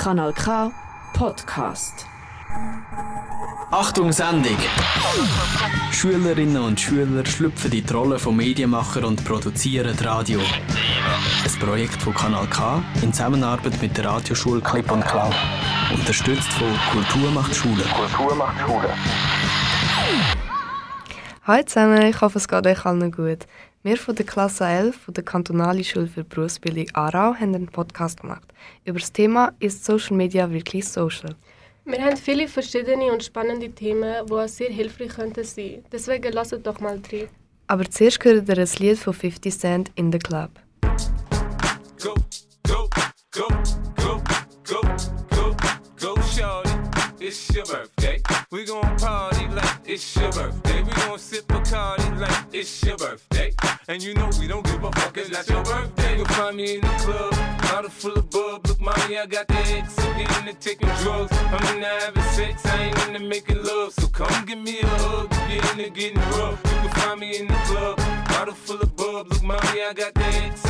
Kanal K Podcast. Achtung Sendung! Schülerinnen und Schüler schlüpfen in die Rolle von Medienmacher und produzieren Radio. Ein Projekt von Kanal K in Zusammenarbeit mit der Radioschule Clip und Klau. Unterstützt von Kultur macht Schule. Kultur macht Schule. Hallo zusammen, ich hoffe es geht euch allen gut. Wir von der Klasse 11 von der Kantonalen Schule für Berufsbildung Aarau haben einen Podcast gemacht. Über das Thema «Ist Social Media wirklich social?» Wir haben viele verschiedene und spannende Themen, die sehr hilfreich könnten sein. Deswegen lasst doch mal drin. Aber zuerst hört ihr ein Lied von 50 Cent in the Club. Go, go, go, go, go, go, go, shorty. It's your birthday. We gon' party like it's your birthday. We gon' sip Bacardi like it's your birthday. And you know we don't give a fuck, it's not your birthday. You'll find me in the club, bottle full of bub. Look, mommy, I got the X. I'm getting into taking drugs. I'm into having sex, I ain't into making love. So come give me a hug, you're into getting rough. You can find me in the club, bottle full of bub. Look, mommy, I got the X.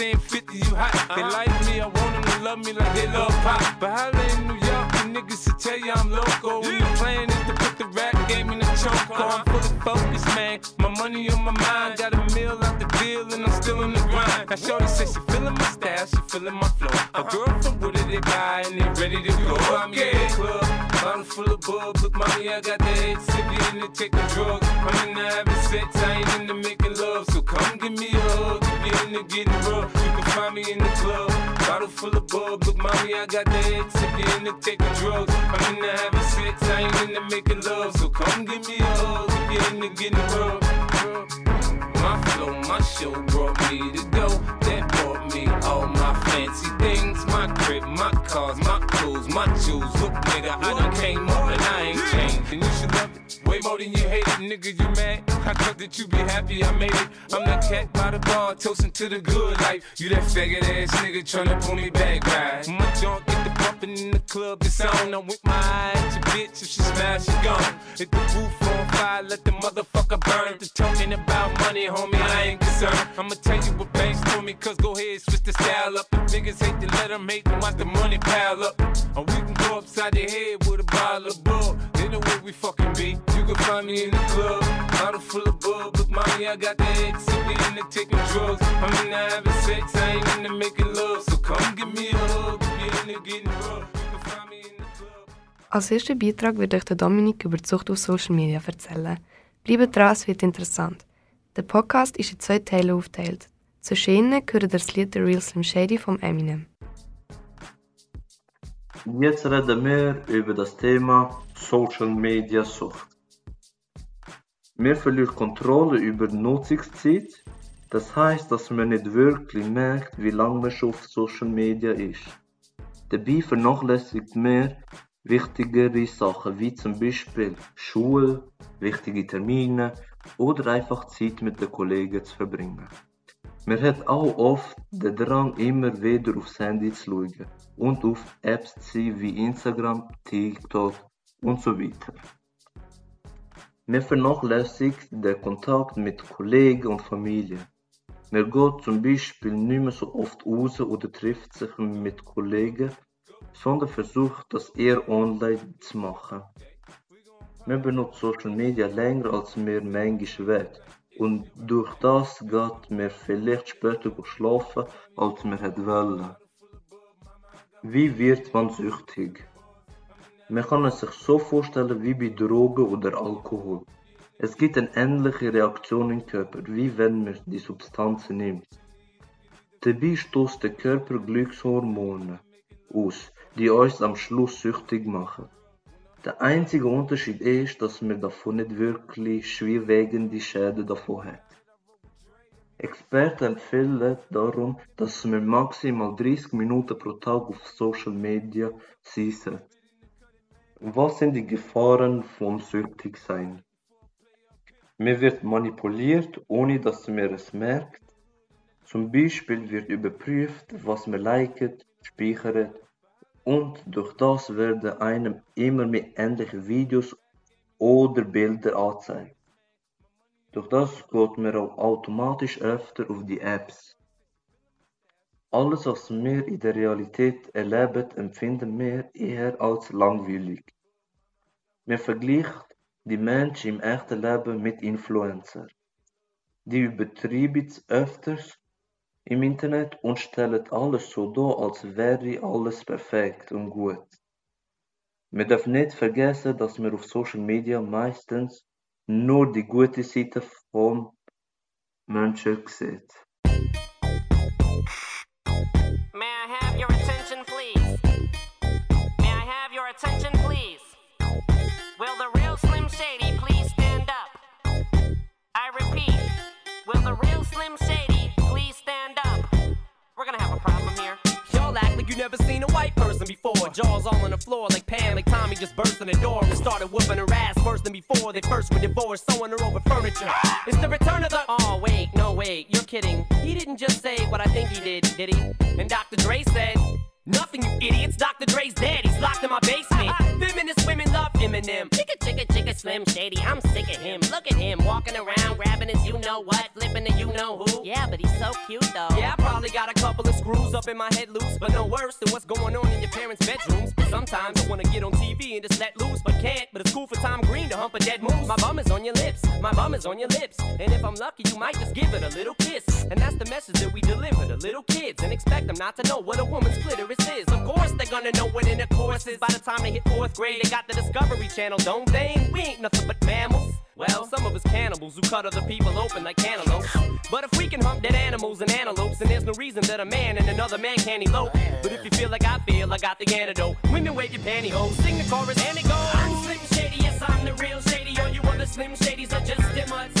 saying 50, you hot. They uh-huh. like me, I want them to love me like they love pop. But holla in New York, the niggas to tell you I'm loco. When the plan is to put the rap game in the choke. Uh-huh. I'm fully focused, man. My money on my mind, got a meal out the deal, and I'm still in the grind. Now, Shorty says she feeling my style, she feeling my flow. A uh-huh. girl from Wooded, they buy, and they ready to go. I'm in the club, bottle full of bub. Look, mommy, I got the X, if you into taking drugs. I'm into having sex, I ain't into making love. So come give me a hug, if you into getting mommy, I got the X, if you into taking drugs. I'm into having sex, I ain't into making love. So come give me a hug, if you're into getting rough. My flow, my show brought me to go. That brought me all my fancy things. My crib, my cars, my clothes, my jewels. Look, nigga, I done nigga. You mad? I thought that you be happy I made it. I'm that cat by the bar, toasting to the good life. You that faggot ass nigga tryna pull me back, right? My junk get the bumping in the club, it's on. I'm with my eye at your bitch. If she smash, she gone. Hit the roof on fire, let the motherfucker burn. The talking about money, homie, I ain't concerned. I'ma tell you what banks told me, cause go ahead, switch the style up. If niggas hate to let them hate them, watch the money pile up. Or we can go upside the head with a bottle of bull. Then the way we fucking be. You find me in the club, bottle full of bub. Look, mommy, I got the X, if we into taking drugs. I'm into having sex, I ain't into making love. So come give me a hug, if you're into getting rough. You can find me in the club. Als ersten Beitrag wird euch der Dominik über die Zucht auf Social Media erzählen. Bleibt dran, es wird interessant. Der Podcast ist in zwei Teile aufgeteilt. Zwischen ihnen gehört das Lied The Real Slim Shady vom Eminem. Jetzt reden wir über das Thema Social Media Sucht. Wir verlieren Kontrolle über die Nutzungszeit. Das heißt, dass man nicht wirklich merkt, wie lange man schon auf Social Media ist. Dabei vernachlässigt man wichtigere Sachen wie zum Beispiel Schule, wichtige Termine oder einfach Zeit mit den Kollegen zu verbringen. Man hat auch oft den Drang, immer wieder aufs Handy zu schauen und auf Apps zu sein wie Instagram, TikTok und so weiter. Man vernachlässigt den Kontakt mit Kollegen und Familie. Man geht zum Beispiel nicht mehr so oft raus oder trifft sich mit Kollegen, sondern versucht das eher online zu machen. Man benutzt Social Media länger als mir manchmal wert und durch das geht man vielleicht später schlafen, als man hätte wollen. Wie wird man süchtig? Man kann es sich so vorstellen wie bei Drogen oder Alkohol. Es gibt eine ähnliche Reaktion im Körper, wie wenn man die Substanzen nimmt. Dabei stößt der Körper Glückshormone aus, die uns am Schluss süchtig machen. Der einzige Unterschied ist, dass man davon nicht wirklich schwerwiegende Schäden davon hat. Experten empfehlen darum, dass wir maximal 30 Minuten pro Tag auf Social Media sein sollten. Was sind die Gefahren vom Süchtigsein? Man wird manipuliert, ohne dass man es merkt. Zum Beispiel wird überprüft, was man liket, speichert und durch das werden einem immer mehr ähnliche Videos oder Bilder angezeigt. Durch das geht man auch automatisch öfter auf die Apps. Alles, was wir in der Realität erleben, empfinden wir eher als langweilig. Man vergleicht die Menschen im echten Leben mit Influencern. Die übertreiben es öfters im Internet und stellen alles so dar, als wäre alles perfekt und gut. Man darf nicht vergessen, dass man auf Social Media meistens nur die gute Seite vom Menschen sieht. Slim Shady please stand up? We're gonna have a problem here. Y'all act like you never seen a white person before. Jaws all on the floor like Pam, like Tommy just burst in the door and started whooping her ass worse than before. They first were divorced, sewing her over furniture. It's the return of the. Oh, wait, no, wait, you're kidding. He didn't just say what I think he did, did he? And Dr. Dre said. Nothing, you idiots. Dr. Dre's dead. He's locked in my basement. Feminist women love Eminem. Chicka, chicka, chicka, Slim Shady, I'm sick of him. Look at him walking around, you know what, flipping the you know who. Yeah, but he's so cute though. Yeah, I probably got a couple of screws up in my head loose, but no worse than what's going on in your parents' bedrooms. Sometimes I wanna get on TV and just let loose, but can't. But it's cool for Tom Green to hump a dead moose. My bum is on your lips, my bum is on your lips. And if I'm lucky, you might just give it a little kiss. And that's the message that we deliver to little kids and expect them not to know what a woman's clitoris is. Of course, they're gonna know what intercourse is. By the time they hit fourth grade, they got the Discovery Channel, don't they? We ain't nothing but mammals. Well, some of us cannibals who cut other people open like cantaloupes. But if we can hump dead animals and antelopes, then there's no reason that a man and another man can't elope. But if you feel like I feel, I got the antidote. Women wave your pantyhose, sing the chorus, and it goes. I'm Slim Shady, yes, I'm the real Shady. All you other Slim Shadys are just imitating.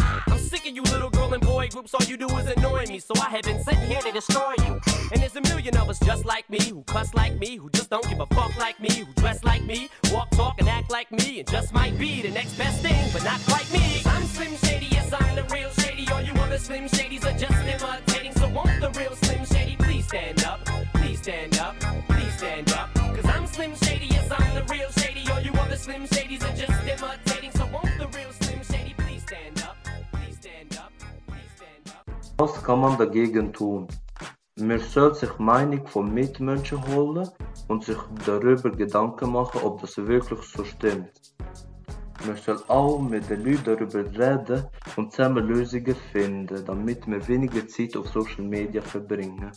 Groups, all you do is annoy me, so I have been sitting here to destroy you. And there's a million of us just like me, who cuss like me, who just don't give a fuck like me, who dress like me, walk, talk, and act like me, and just might be the next best thing, but not quite me. I'm Slim Shady, yes, I'm the real Shady. All you other Slim Shadys Was kann man dagegen tun? Man soll sich Meinung von Mitmenschen holen und sich darüber Gedanken machen, ob das wirklich so stimmt. Man soll auch mit den Leuten darüber reden und zusammen Lösungen finden, damit wir weniger Zeit auf Social Media verbringen.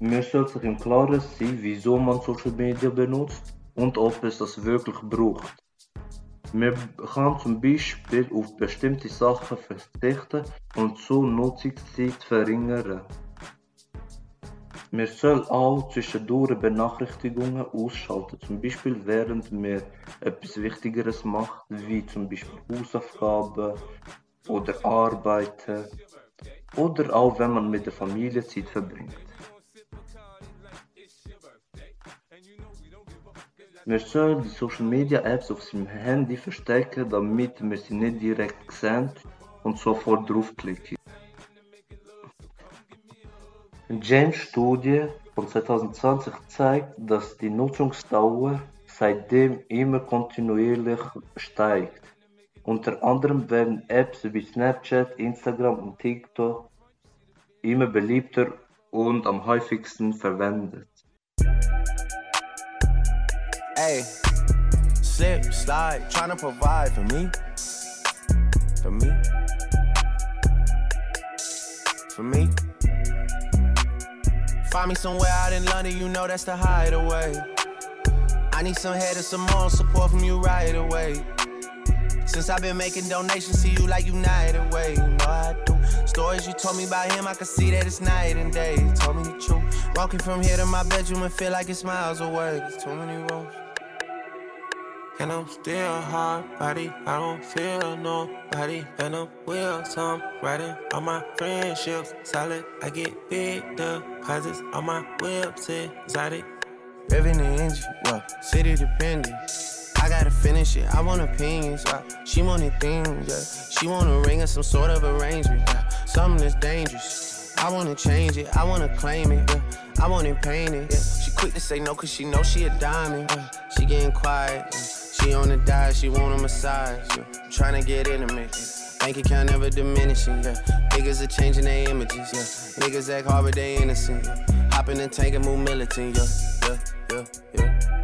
Man soll sich im Klaren sein, wieso man Social Media benutzt und ob es das wirklich braucht. Man kann zum Beispiel auf bestimmte Sachen verzichten und so Nutzungszeit verringern. Man soll auch zwischendurch Benachrichtigungen ausschalten, zum Beispiel während man etwas Wichtigeres macht, wie zum Beispiel Hausaufgaben oder Arbeiten oder auch wenn man mit der Familie Zeit verbringt. Soll die Social Media Apps auf seinem Handy verstecken, damit man sie nicht direkt sehen und sofort draufklicken. Eine James-Studie von 2020 zeigt, dass die Nutzungsdauer seitdem immer kontinuierlich steigt. Unter anderem werden Apps wie Snapchat, Instagram und TikTok immer beliebter und am häufigsten verwendet. Hey, slip, slide, trying to provide for me. For me. For me. Find me somewhere out in London, you know that's the hideaway. I need some head and some more support from you right away. Since I've been making donations to you like United Way, you know I do. Stories you told me about him, I can see that it's night and day. You told me the truth. Walking from here to my bedroom and feel like it's miles away. There's too many roads. And I'm still hard body, I don't feel nobody. And I'm wheels, I'm riding on my friendships. Solid, I get big deposits on my whips, exotic. Revving the engine, well, city dependent. I gotta finish it, I want opinions. She wanted things, yeah. She want a ring or some sort of arrangement, yeah. Something that's dangerous. I wanna change it, I wanna claim it, yeah. I want it painted, yeah. She quick to say no, cause she know she a diamond, yeah. She getting quiet, yeah. She on the diet, she want a massage, yeah. Trying to get intimate. Bank account never diminishing, yeah. Niggas are changing their images, yeah. Niggas act hard, but they innocent, yeah. Hop in the tank and move militant, yeah. Yeah, yeah, yeah.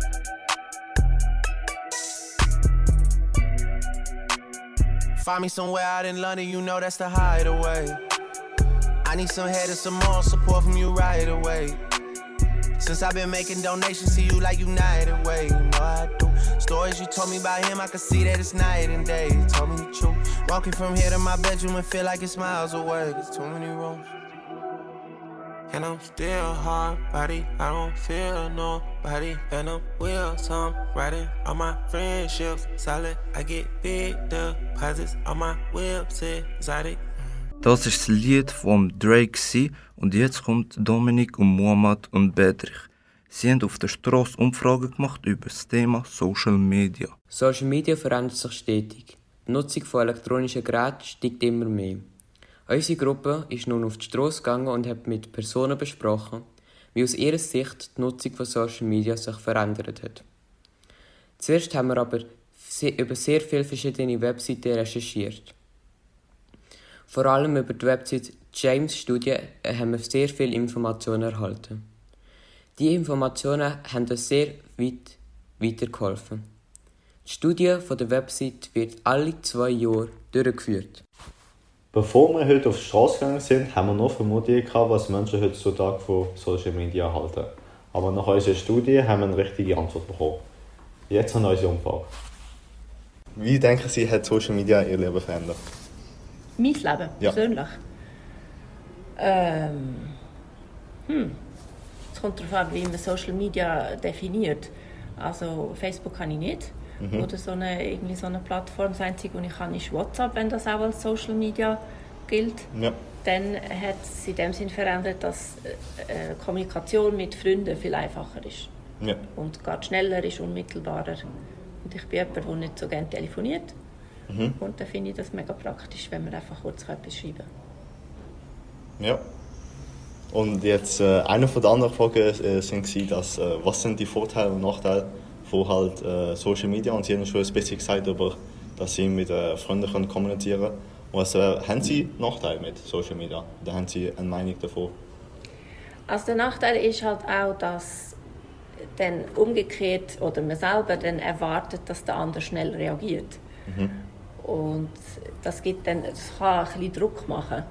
Find me somewhere out in London, you know that's the hideaway. I need some head and some more support from you right away. Since I've been making donations to you like United Way, you know I do. Stories you told me about him, I can see that it's night and day. You told me the truth. Walking from here to my bedroom and feel like it's miles away. There's too many rooms. And I'm still hard body, I don't feel nobody. And I'm wheels, I'm riding on my friendships. Solid, I get big deposits on my whips, exotic. Das ist das Lied von Drake und jetzt kommt Dominik und Muhammad und Bedrich. Sie haben auf der Straße Umfragen gemacht über das Thema Social Media. Social Media verändert sich stetig. Die Nutzung von elektronischen Geräten steigt immer mehr. Unsere Gruppe ist nun auf die Straße gegangen und hat mit Personen besprochen, wie aus ihrer Sicht die Nutzung von Social Media sich verändert hat. Zuerst haben wir aber über sehr viele verschiedene Webseiten recherchiert. Vor allem über die Website James Studie haben wir sehr viele Informationen erhalten. Die Informationen haben uns sehr weit weitergeholfen. Die Studie von der Website wird alle zwei Jahre durchgeführt. Bevor wir heute auf die Straße gegangen sind, haben wir noch Vermutungen gehabt, was Menschen heutzutage von Social Media halten. Aber nach unserer Studie haben wir eine richtige Antwort bekommen. Jetzt an unsere Umfrage. Wie denken Sie, hat Social Media Ihr Leben verändert? Mein Leben, Ja. persönlich? Ähm, hm. Es kommt darauf an, wie man Social Media definiert. Also Facebook kann ich nicht. Mhm. Oder so eine, irgendwie so eine Plattform. Das Einzige, was ich kann, ist WhatsApp, wenn das auch als Social Media gilt. Ja. Dann hat es in dem Sinn verändert, dass äh, Kommunikation mit Freunden viel einfacher ist. Ja. Und geht schneller, ist unmittelbarer. Und ich bin jemand, der nicht so gerne telefoniert. Mhm. Und dann finde ich das mega praktisch, wenn wir einfach kurz etwas schreiben Ja. Und jetzt äh, eine von den anderen Fragen äh, sind sie, dass, äh, was sind die Vorteile und Nachteile von halt äh, Social Media und sie haben schon ein bisschen gesagt, über, dass sie mit äh, Freunden können kommunizieren können. Was äh, haben sie Nachteile mit Social Media? Da haben sie eine Meinung davon? Also der Nachteil ist halt auch, dass dann umgekehrt oder man selber dann erwartet, dass der andere schnell reagiert. Mhm. Und das, gibt dann, das kann ein bisschen Druck machen.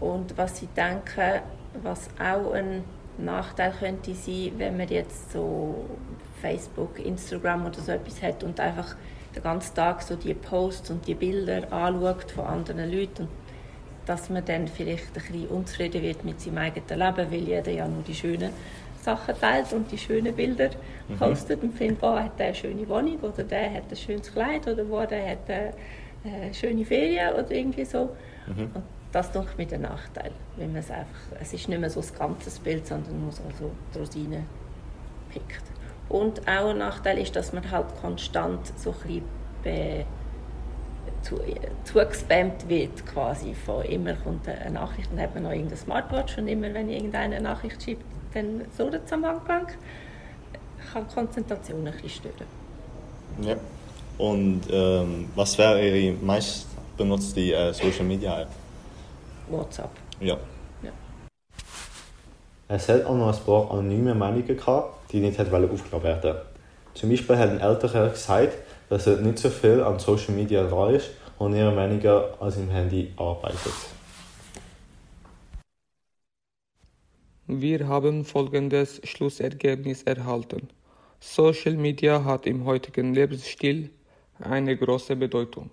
Und was ich denke, was auch ein Nachteil könnte sein, wenn man jetzt so Facebook, Instagram oder so etwas hat und einfach den ganzen Tag so die Posts und die Bilder anschaut von anderen Leuten und dass man dann vielleicht ein bisschen unzufrieden wird mit seinem eigenen Leben, weil jeder ja nur die schönen Sachen teilt und die schönen Bilder. Postet und findet, oh, hat der eine schöne Wohnung oder der hat ein schönes Kleid oder wo der hat eine, eine schöne Ferien oder irgendwie so. Mhm. Und das denke ich mir der Nachteil, wenn man es einfach, es ist nicht mehr so das ganze Bild, sondern nur so, so die Rosinen pickt. Und auch ein Nachteil ist, dass man halt konstant so ein bisschen zu, zugespammt wird quasi. Von immer kommt eine Nachricht, dann hat man noch irgendeine Smartwatch und immer wenn irgendeine eine Nachricht schreibt, dann so es am Anfang. Kann die Konzentration ein bisschen stören. Ja. Und ähm, was wäre Ihre meist benutzte äh, Social Media App? WhatsApp. Ja. Es hat auch noch ein paar anonyme Meinungen gehabt, die nicht aufgenommen werden Zum Beispiel hat ein Älterer gesagt, dass er nicht so viel an Social Media dran ist und eher weniger an seinem Handy arbeitet. Wir haben folgendes Schlussergebnis erhalten. Social Media hat im heutigen Lebensstil eine große Bedeutung.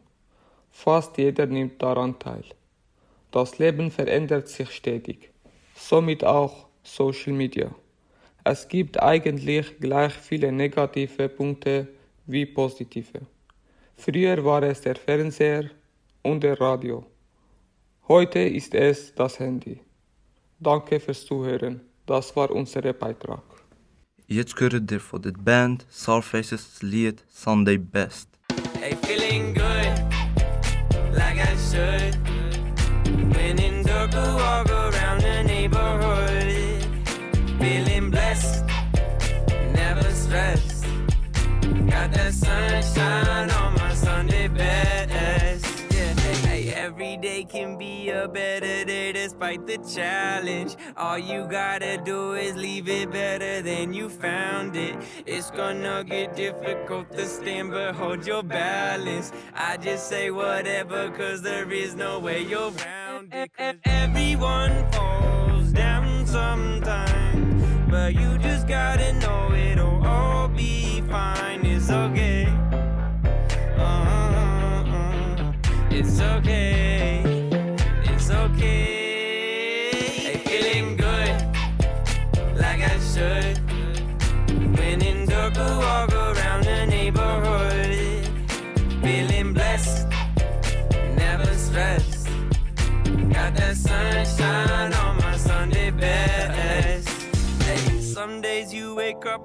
Fast jeder nimmt daran teil. Das Leben verändert sich stetig, somit auch Social Media. Es gibt eigentlich gleich viele negative Punkte wie positive. Früher war es der Fernseher und der Radio. Heute ist es das Handy. Danke fürs Zuhören. Das war unser Beitrag. Jetzt hört ihr von der Band Soulfaces das Lied Sunday Best. Hey, better day despite the challenge. All you gotta do is leave it better than you found it. It's gonna get difficult to stand, but hold your balance. I just say whatever, cause there is no way you're around it. Everyone falls down sometimes, but you just gotta know it'll all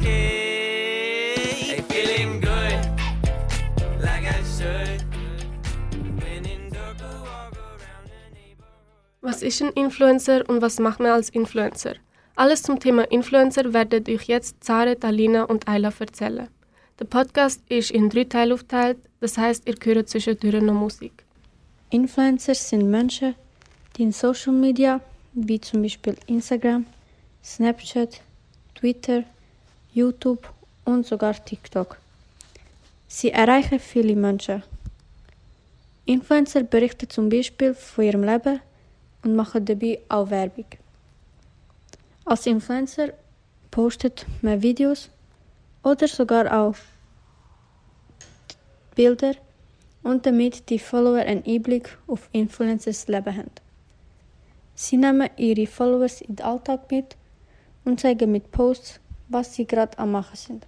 Okay. Feeling good, like I should. Was ist ein Influencer und was macht man als Influencer? Alles zum Thema Influencer werden euch jetzt Zare, Talina und Ayla erzählen. Der Podcast ist in drei Teile aufgeteilt, das heißt, ihr hört zwischendurch noch Musik. Influencers sind Menschen, die in Social Media, wie zum Beispiel Instagram, Snapchat, Twitter, YouTube und sogar TikTok. Sie erreichen viele Menschen. Influencer berichten zum Beispiel von ihrem Leben und machen dabei auch Werbung. Als Influencer postet man Videos oder sogar auch Bilder und damit die Follower einen Einblick auf Influencers Leben haben. Sie nehmen ihre Followers in den Alltag mit und zeigen mit Posts, was sie gerade am machen sind.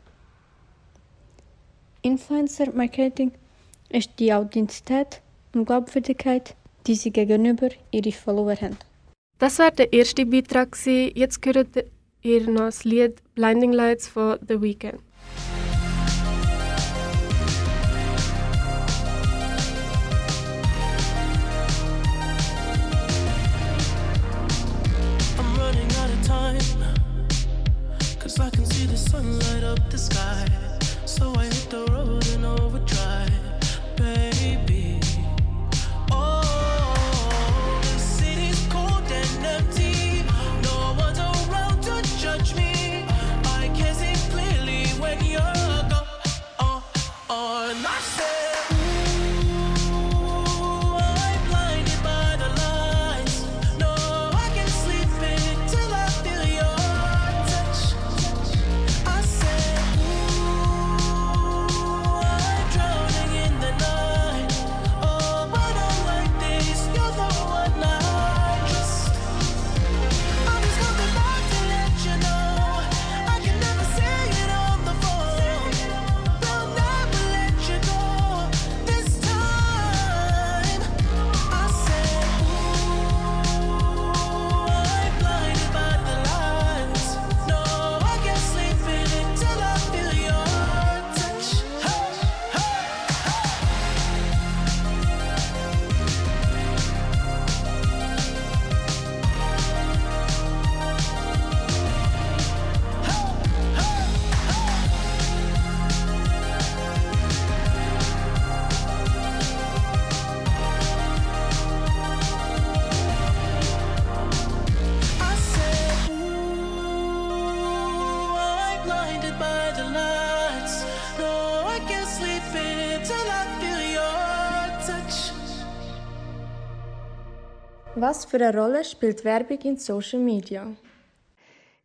Influencer Marketing ist die Authentizität und Glaubwürdigkeit, die sie gegenüber ihren Follower haben. Das war der erste Beitrag. Jetzt hört ihr noch das Lied Blinding Lights von The Weeknd. Was für eine Rolle spielt Werbung in Social Media?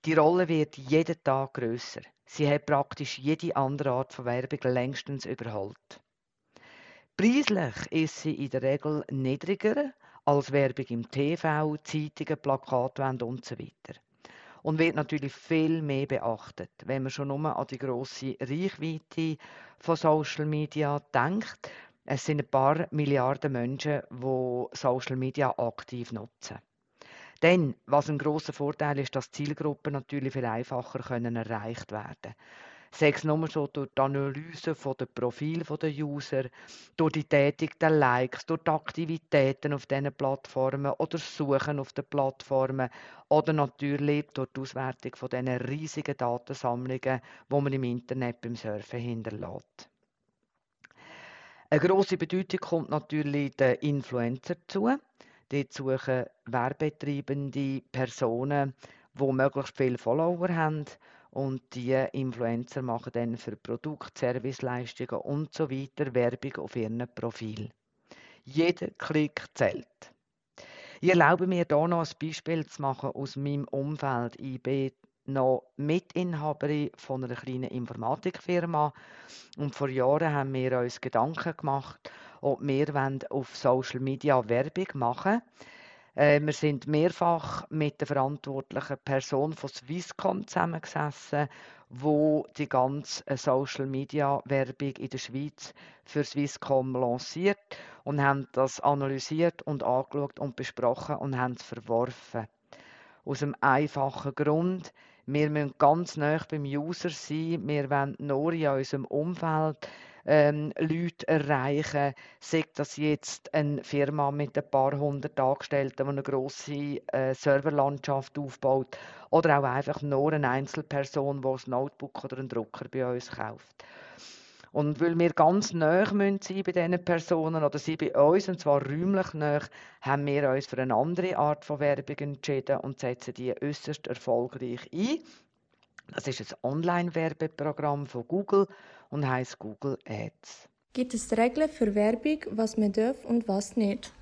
Die Rolle wird jeden Tag grösser. Sie hat praktisch jede andere Art von Werbung längstens überholt. Preislich ist sie in der Regel niedriger als Werbung im TV, Zeitungen, Plakatwände und so weiter. Und wird natürlich viel mehr beachtet, wenn man schon nur an die grosse Reichweite von Social Media denkt. Es sind ein paar Milliarden Menschen, die Social Media aktiv nutzen. Denn, was ein großer Vorteil ist, dass Zielgruppen natürlich viel einfacher können erreicht werden Sei es nur so durch die Analyse der Profil der User, durch die Tätigkeit der Likes, durch die Aktivitäten auf diesen Plattformen oder Suchen auf den Plattformen oder natürlich durch die Auswertung von diesen riesigen Datensammlungen, die man im Internet beim Surfen hinterlässt. Eine grosse Bedeutung kommt natürlich den Influencer zu. Dort suchen werbetreibende Personen, die möglichst viele Follower haben. Und die Influencer machen dann für Produkt, Serviceleistungen und so weiter Werbung auf ihrem Profil. Jeder Klick zählt. Ich erlaube mir hier noch ein Beispiel zu machen aus meinem Umfeld. Ich bin noch Mitinhaberin von einer kleinen Informatikfirma und vor Jahren haben wir uns Gedanken gemacht, ob wir auf Social Media Werbung machen wollen. wir sind mehrfach mit der verantwortlichen Person von Swisscom zusammengesessen, wo die ganze Social Media Werbung in der Schweiz für Swisscom lanciert und haben das analysiert und angeschaut und besprochen und haben es verworfen. Aus einem einfachen Grund, wir müssen ganz nah beim User sein. Wir wollen nur in unserem Umfeld ähm, Leute erreichen. Sei das jetzt eine Firma mit ein paar hundert Angestellten, die eine grosse äh, Serverlandschaft aufbaut, oder auch einfach nur eine Einzelperson, die ein Notebook oder einen Drucker bei uns kauft. Und weil wir ganz nah sein bei diesen Personen oder sie bei uns, und zwar räumlich nah, haben wir uns für eine andere Art von Werbung entschieden und setzen die äußerst erfolgreich ein. Das ist ein Online-Werbeprogramm von Google und heißt Google Ads. Gibt es Regeln für Werbung, was man darf und was nicht?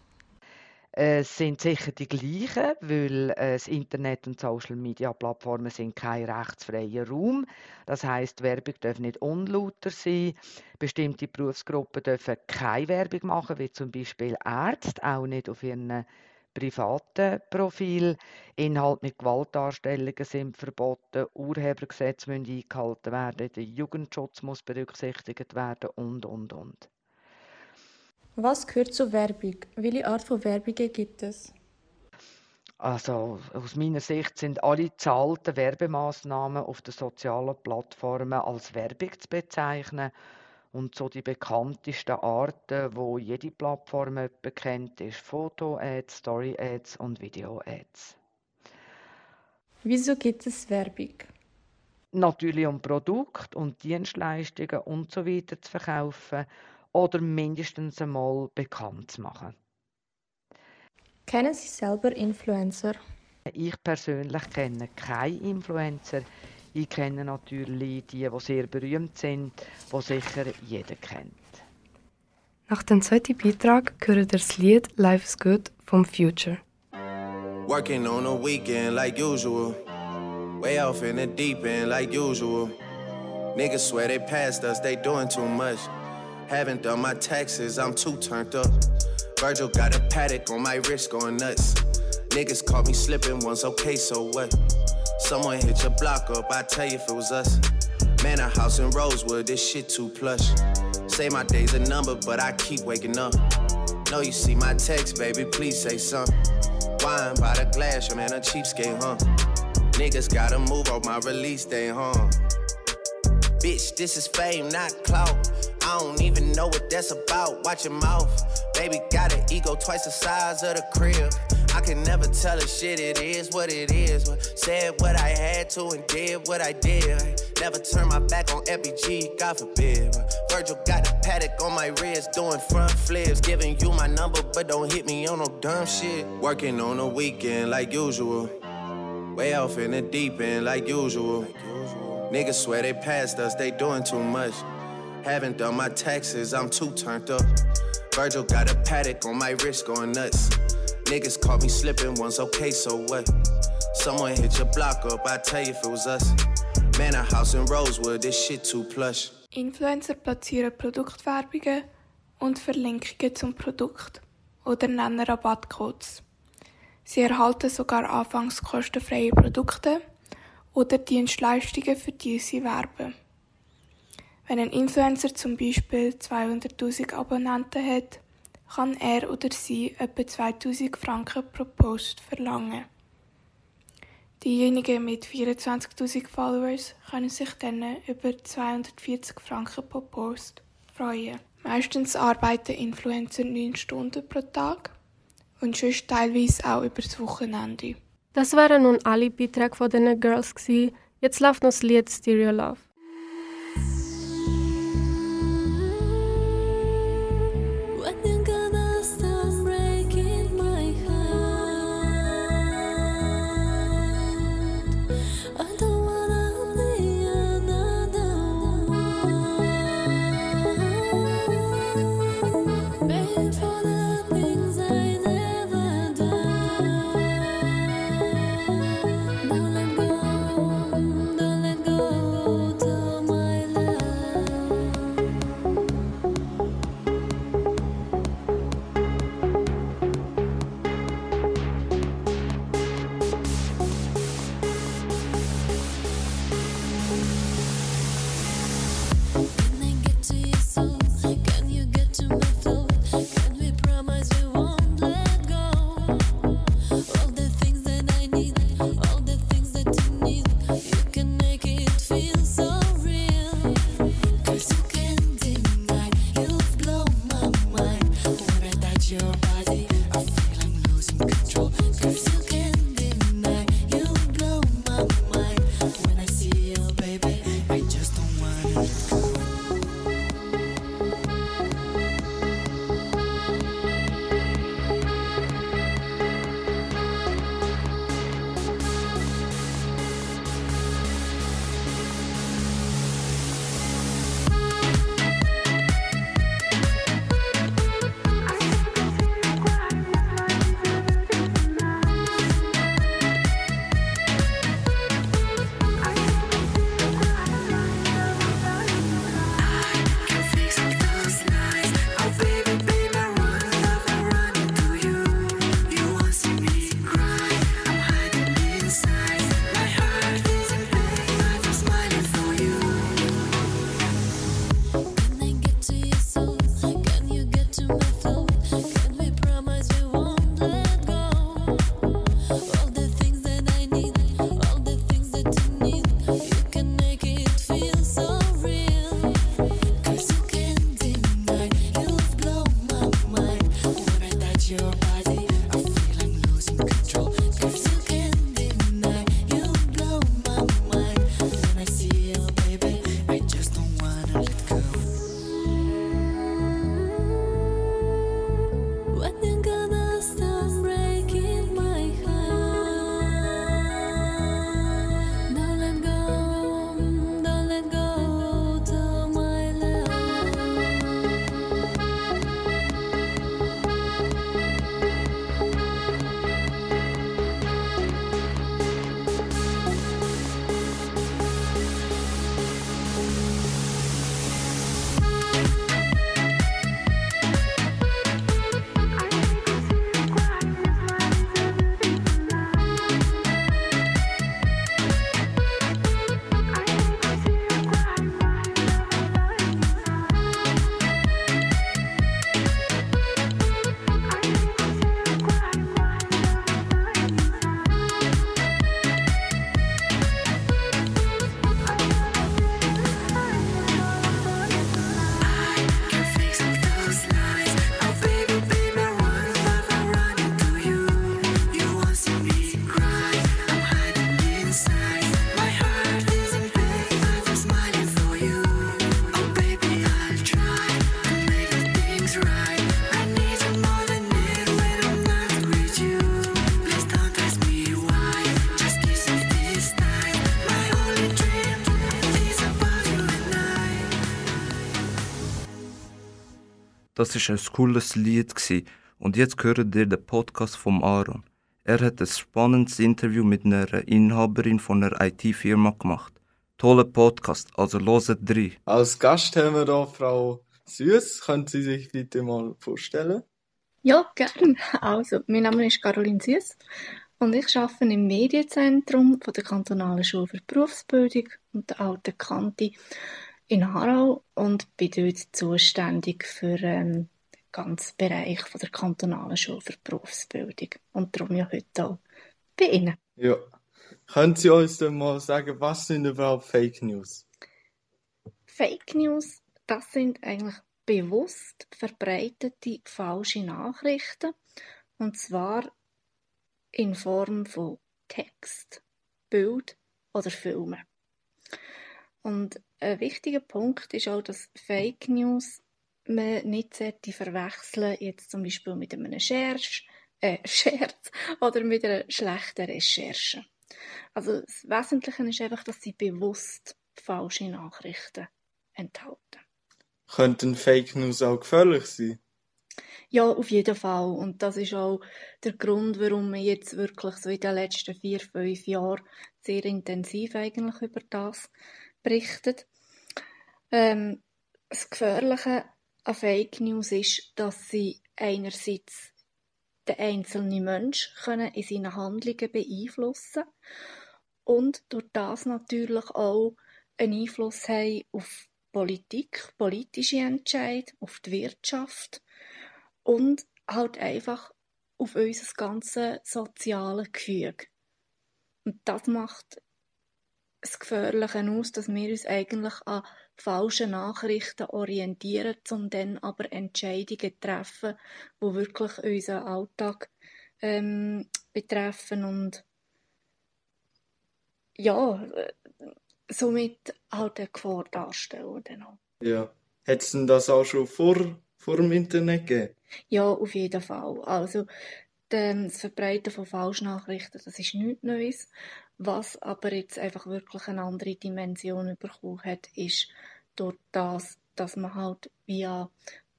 Es sind sicher die gleichen, weil äh, das Internet und Social Media Plattformen sind kein rechtsfreier Raum. Das heißt, Werbung darf nicht unlauter sein. Bestimmte Berufsgruppen dürfen keine Werbung machen, wie zum Beispiel Ärzte, auch nicht auf ihren privaten Profil. Inhalt mit Gewaltdarstellungen sind verboten, Urhebergesetze müssen eingehalten werden, der Jugendschutz muss berücksichtigt werden und, und, und. Was gehört zur Werbung? Welche Art von Werbungen gibt es? Also aus meiner Sicht sind alle zahlten Werbemaßnahmen auf den sozialen Plattformen als Werbung zu bezeichnen. Und so die bekanntesten Arten, wo jede Plattform bekennt, ist Foto-Ads, Story-Ads und Video-Ads. Wieso gibt es Werbung? Natürlich um Produkte und Dienstleistungen und so weiter zu verkaufen oder mindestens einmal bekannt zu machen. Kennen Sie selber Influencer? Ich persönlich kenne keine Influencer. Ich kenne natürlich die, die sehr berühmt sind, die sicher jeder kennt. Nach dem zweiten Beitrag hören das Lied Life is Good vom Future. Working on a weekend like usual. Way off in the deep end like usual. Niggas swear they passed us, they doing too much. Haven't done my taxes, I'm too turned up. Virgil got a paddock on my wrist going nuts. Niggas caught me slipping once, okay, so what? Someone hit your block up, I tell you if it was us. Man, a house in Rosewood, this shit too plush. Say my day's a number, but I keep waking up. Know you see my text, baby, please say something. Wine by the glass, your man a cheapskate, huh? Niggas gotta move on my release day, huh? Bitch, this is fame, not clout. I don't even know what that's about. Watch your mouth. Baby got an ego twice the size of the crib. I can never tell a shit, it is what it is. Said what I had to and did what I did. Never turn my back on FBG, God forbid. Virgil got a paddock on my wrist, doing front flips. Giving you my number, but don't hit me on no dumb shit. Working on a weekend like usual. Way off in the deep end like usual. Niggas swear they passed us, they doing too much. Haven't done my taxes, I'm too turned up. Virgil got a paddock on my wrist going nuts. Niggas caught me slipping once, okay, so what? Someone hit your block up, I tell you if it was us. Man, a house in Rosewood, this shit too plush. Influencer platzieren Produktwerbungen und Verlinkungen zum Produkt oder nennen Rabattcodes. Sie erhalten sogar anfangs kostenfreie Produkte oder Dienstleistungen, für die sie werben. Wenn ein Influencer zum Beispiel 200.000 Abonnenten hat, kann er oder sie etwa 2.000 Franken pro Post verlangen. Diejenigen mit 24.000 Followers können sich dann über 240 Franken pro Post freuen. Meistens arbeiten Influencer 9 Stunden pro Tag und sonst teilweise auch über das Wochenende. Das waren nun alle Beiträge von diesen Girls. Jetzt läuft noch das Lied Stereo Love. I Das ist ein cooles Lied gsi Und jetzt hört ihr den Podcast vom Aaron. Er hat ein spannendes Interview mit einer Inhaberin von einer IT-Firma gemacht. Toller Podcast, also loset drei. Als Gast haben wir hier Frau Süß. Können Sie sich bitte mal vorstellen? Ja, gern. Also, mein Name ist Caroline Süß und ich arbeite im Medienzentrum von der Kantonalen Schule für Berufsbildung und der Alten Kante in Harau und bin dort zuständig für ähm, den ganzen Bereich von der Kantonalen Schule für Berufsbildung und darum ja heute auch bei Ihnen. Ja. Können Sie uns denn mal sagen, was sind überhaupt Fake News? Fake News, das sind eigentlich bewusst verbreitete falsche Nachrichten und zwar in Form von Text, Bild oder Filmen. Und ein wichtiger Punkt ist auch, dass Fake News man nicht verwechseln jetzt zum Beispiel mit einem Scherz, äh, Scherz oder mit einer schlechten Recherche. Also das Wesentliche ist einfach, dass sie bewusst falsche Nachrichten enthalten. Könnten Fake News auch gefährlich sein? Ja, auf jeden Fall. Und das ist auch der Grund, warum man jetzt wirklich so in den letzten vier, fünf Jahren sehr intensiv eigentlich über das berichtet. Ähm, das Gefährliche an Fake News ist, dass sie einerseits den einzelnen Mensch können in seinen Handlungen beeinflussen und durch das natürlich auch einen Einfluss haben auf Politik, politische Entscheid, auf die Wirtschaft und halt einfach auf unser ganze soziale Gefüge. Und das macht das Gefährliche aus, dass wir uns eigentlich an falschen Nachrichten orientieren, um dann aber Entscheidungen zu treffen, die wirklich unseren Alltag ähm, betreffen und ja, äh, somit halt eine Gefahr darstellen. Dann. Ja. Hat es denn das auch schon vor, vor dem Internet gegeben? Ja, auf jeden Fall. Also das Verbreiten von Falschnachrichten, das ist nichts Neues. Was aber jetzt einfach wirklich eine andere Dimension bekommen hat, ist durch das, dass man halt via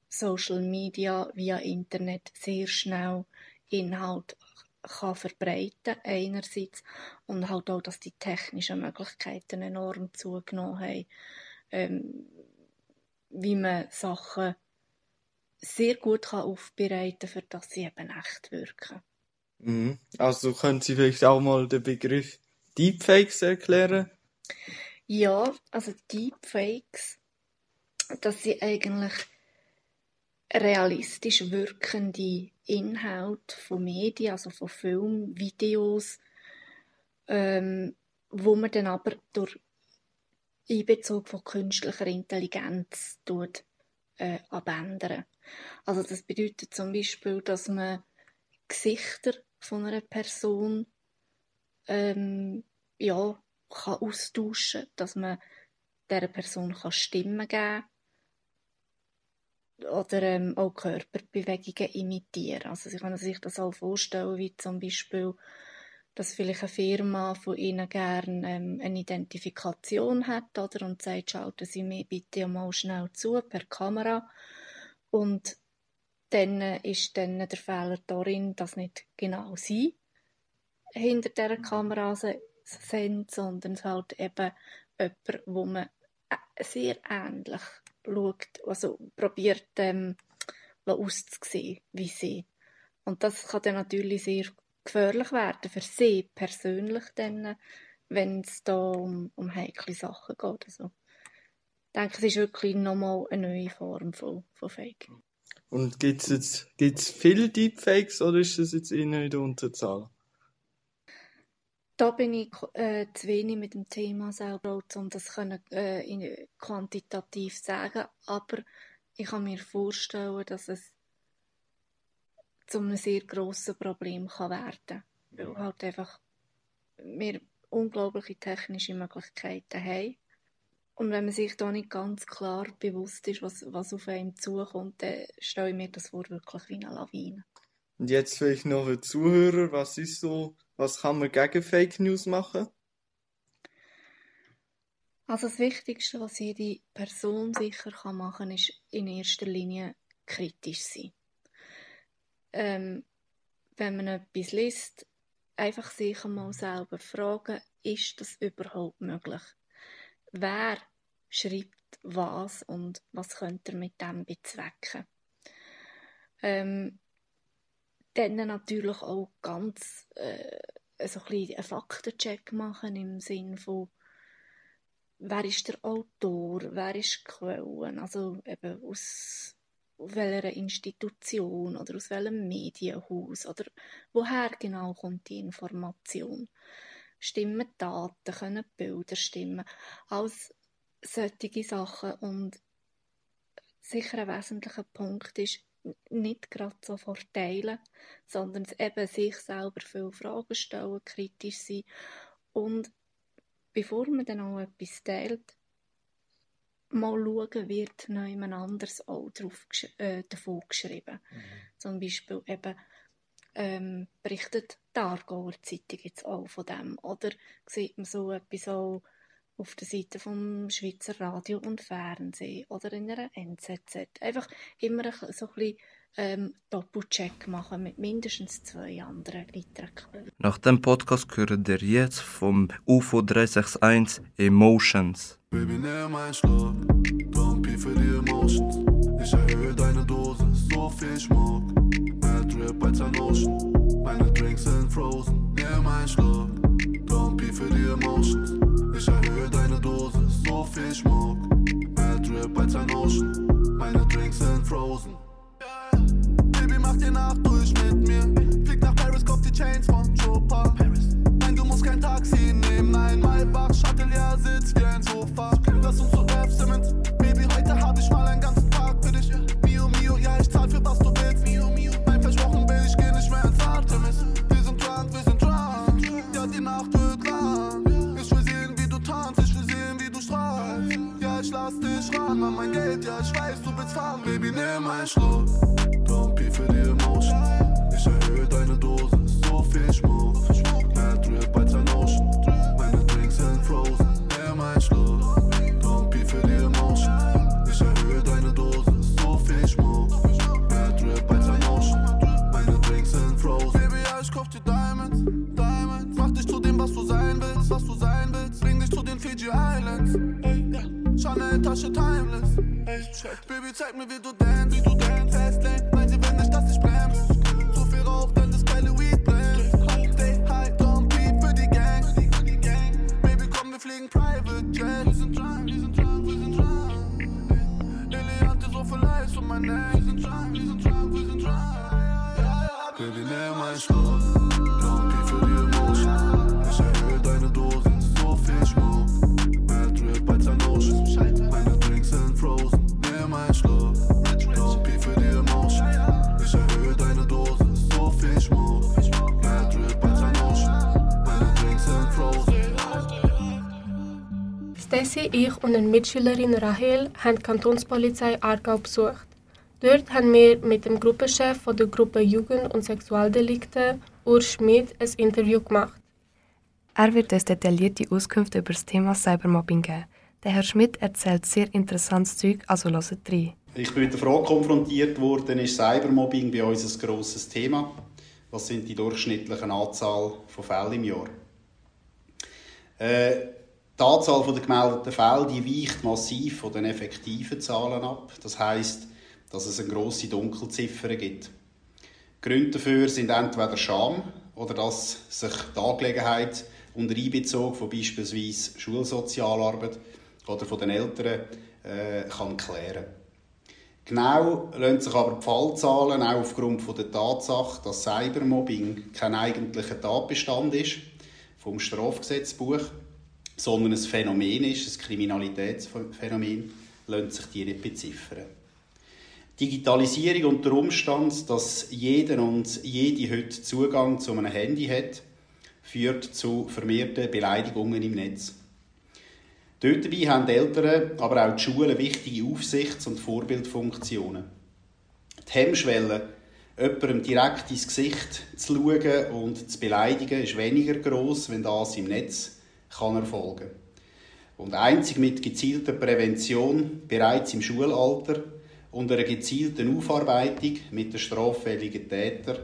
Social Media, via Internet sehr schnell Inhalt kann verbreiten einerseits und halt auch, dass die technischen Möglichkeiten enorm zugenommen haben, ähm, wie man Sachen sehr gut kann aufbereiten für dass sie eben echt wirken. Mhm. Also können Sie vielleicht auch mal den Begriff Deepfakes erklären? Ja, also Deepfakes, das sind eigentlich realistisch wirkende Inhalte von Medien, also von Filmen, Videos, ähm, wo man dann aber durch Einbezug von künstlicher Intelligenz tut, äh, abändern. Also das bedeutet zum Beispiel, dass man Gesichter von einer Person ähm, ja, kann austauschen, dass man dieser Person kann Stimmen geben oder ähm, auch Körperbewegungen imitieren. Also Sie können sich das auch vorstellen, wie zum Beispiel, dass vielleicht eine Firma von Ihnen gerne ähm, eine Identifikation hat oder, und sagt, schalten Sie mir bitte mal schnell zu per Kamera und dann ist dann der Fehler darin, dass nicht genau Sie hinter dieser Kamera sind, sondern es halt eben jemand, wo man äh, sehr ähnlich schaut, also probiert ähm, auszusehen wie sie. Und das kann dann natürlich sehr gefährlich werden für sie persönlich, dann, wenn es da um, um heikle Sachen geht. Also, ich denke, es ist wirklich nochmal eine neue Form von, von Fake. Und gibt es jetzt gibt's viele Deepfakes oder ist das jetzt eher in der Unterzahl? Da bin ich äh, zu wenig mit dem Thema selber, um das können, äh, in, quantitativ sagen. Aber ich kann mir vorstellen, dass es zu einem sehr grossen Problem kann werden Weil halt einfach wir unglaubliche technische Möglichkeiten haben. Und wenn man sich da nicht ganz klar bewusst ist, was, was auf einem zukommt, dann stelle ich mir das vor wirklich wie eine Lawine. Und jetzt vielleicht noch für die Zuhörer, was ist so, was kann man gegen Fake News machen? Also das Wichtigste, was jede Person sicher kann machen kann, ist in erster Linie kritisch sein. ähm, wenn man etwas liest, einfach sich einmal selber fragen, ist das überhaupt möglich? Wer schreibt was und was könnte er mit dem bezwecken? Ähm, dann natürlich auch ganz äh, so ein bisschen einen Faktencheck machen im Sinn von wer ist der Autor, wer ist die Quelle, also eben aus welcher Institution oder aus welchem Medienhaus oder woher genau kommt die Information. Stimmen Daten, können Bilder stimmen, alles solche Sachen. Und sicher ein wesentlicher Punkt ist, nicht gerade so verteilen, sondern eben sich selber viele Fragen stellen, kritisch sein und bevor man dann auch etwas teilt, mal schauen, wird noch jemand anderes auch drauf, äh, davon geschrieben. Zum Beispiel eben ähm, berichtet die Aargauer Zeitung jetzt auch von dem. Oder sieht man so etwas auch auf der Seite vom Schweizer Radio und Fernsehen oder in einer NZZ. Einfach immer so ein bisschen ähm, Doppelcheck machen mit mindestens zwei anderen Literquellen. Nach dem Podcast hört ihr jetzt vom UFO 361 Emotions. Baby, nimm einen Schluck, don't be für die Emotions. Ich erhöhe deine Dosis, so viel Schmuck. Mehr Drip als ein Ocean, meine Drinks sind frozen. Nimm einen Schluck, don't be für die Emotions. Viel Schmuck. Mehr Drip als ein Ocean, meine Drinks sind frozen. Baby, mach die Nacht durch mit mir. Flieg nach Paris, kauf die Chains von Chopin. Nein, du musst kein Taxi nehmen. Nein, Maybach, Shuttle, ja, sitz wie ein Sofa. Lass uns zu F Simmons. Ran an mein Geld. Ja, ich weiß, du willst fahren. Baby, nimm einen Schluck. Be für die Emotion. Ich erhöhe deine Dosis, so viel Schmuck. Tasche timeless. Baby, zeig mir, wie du dance, wie du dance. Fastlane, nein, sie will nicht, dass ich bremse. Zu viel Rauch, denn das geile Weed brennt. Stay high, don't be für die Gang. Baby, komm, wir fliegen Private Jet. Wir sind drunk, wir sind drunk, wir sind drunk. Liliante, so viel Eis um mein Neck. Ich und eine Mitschülerin Rahel haben die Kantonspolizei Aargau besucht. Dort haben wir mit dem Gruppenchef von der Gruppe Jugend- und Sexualdelikte, Urs Schmidt, ein Interview gemacht. Er wird uns detaillierte Auskünfte über das Thema Cybermobbing geben. Der Herr Schmidt erzählt sehr interessantes Zeug, also hört rein. Ich bin mit der Frage konfrontiert worden, ist Cybermobbing bei uns ein grosses Thema? Was sind die durchschnittlichen Anzahl von Fällen im Jahr? Äh, die Anzahl der gemeldeten Fälle die weicht massiv von den effektiven Zahlen ab. Das heißt, dass es eine grosse Dunkelziffer gibt. Gründe dafür sind entweder Scham oder dass sich die Angelegenheit unter Einbezug von beispielsweise Schulsozialarbeit oder von den Eltern äh, kann klären. Genau lassen sich aber die Fallzahlen auch aufgrund von der Tatsache, dass Cybermobbing kein eigentlicher Tatbestand ist vom Strafgesetzbuch, sondern ein Phänomen ist, ein Kriminalitätsphänomen, lassen sich die nicht beziffern. Digitalisierung und der Umstand, dass jeder und jede heute Zugang zu einem Handy hat, führt zu vermehrten Beleidigungen im Netz. Dort dabei haben die Eltern, aber auch die Schulen wichtige Aufsichts- und Vorbildfunktionen. Die Hemmschwelle, jemandem direkt ins Gesicht zu schauen und zu beleidigen, ist weniger groß, wenn das im Netz kann erfolgen Und einzig mit gezielter Prävention, bereits im Schulalter und einer gezielten Aufarbeitung mit den straffälligen Tätern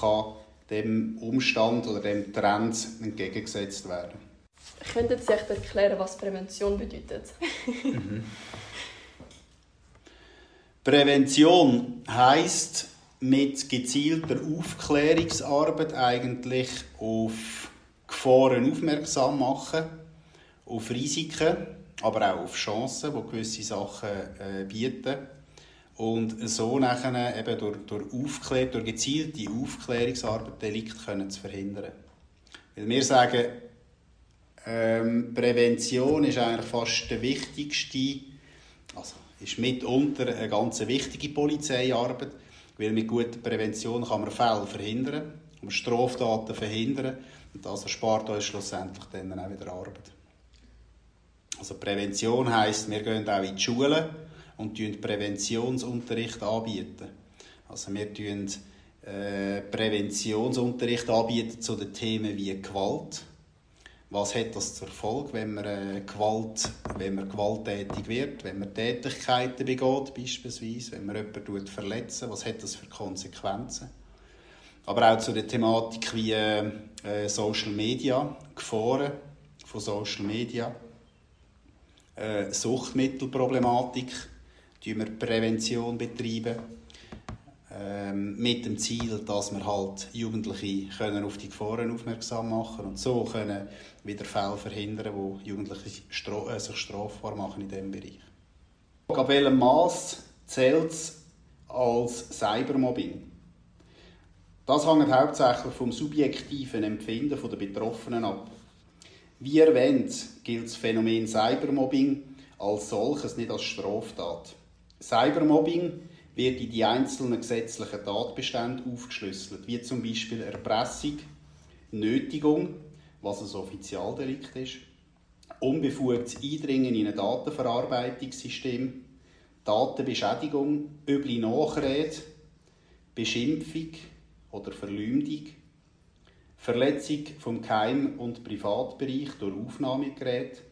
kann dem Umstand oder dem Trend entgegengesetzt werden. Könnten Sie echt erklären, was Prävention bedeutet? Prävention heißt mit gezielter Aufklärungsarbeit eigentlich auf Gefahren aufmerksam machen, auf Risiken, aber auch auf Chancen, die gewisse Sachen äh, bieten. Und so nachher eben durch, durch, Aufklär, durch gezielte Aufklärungsarbeit Delikte können zu verhindern. Weil wir sagen, ähm, Prävention ist eigentlich fast der wichtigste, also ist mitunter eine ganz wichtige Polizeiarbeit, weil mit guter Prävention kann man Fälle verhindern, man Straftaten verhindern das erspart uns schlussendlich dann auch wieder Arbeit. Also Prävention heißt, wir gehen auch in die Schulen und bieten Präventionsunterricht anbieten. Also wir bieten äh, Präventionsunterricht anbieten zu den Themen wie Gewalt. Was hat das zur Folge, wenn man, äh, Gewalt, wenn man gewalttätig wird, wenn man Tätigkeiten begeht, beispielsweise, wenn man jemanden verletzt, was hat das für Konsequenzen? Aber auch zu der Thematik wie äh, Social Media, Gefahren von Social Media, äh, Suchtmittelproblematik, betreiben wir Prävention betreiben ähm, mit dem Ziel, dass wir halt Jugendliche können auf die Gefahren aufmerksam machen und so können wieder Fälle verhindern, wo Jugendliche stra äh, sich strafbar machen in diesem Bereich. Ab welchem Maß zählt es als Cybermobbing? Das hängt hauptsächlich vom subjektiven Empfinden der Betroffenen ab. Wie erwähnt, gilt das Phänomen Cybermobbing als solches nicht als Straftat. Cybermobbing wird in die einzelnen gesetzlichen Tatbestände aufgeschlüsselt, wie zum Beispiel Erpressung, Nötigung, was ein Offizialdelikt ist, unbefugtes Eindringen in ein Datenverarbeitungssystem, Datenbeschädigung, üble Nachrede, Beschimpfung oder Verleumdung, Verletzung vom Geheim- und Privatbereich durch Aufnahmegeräte,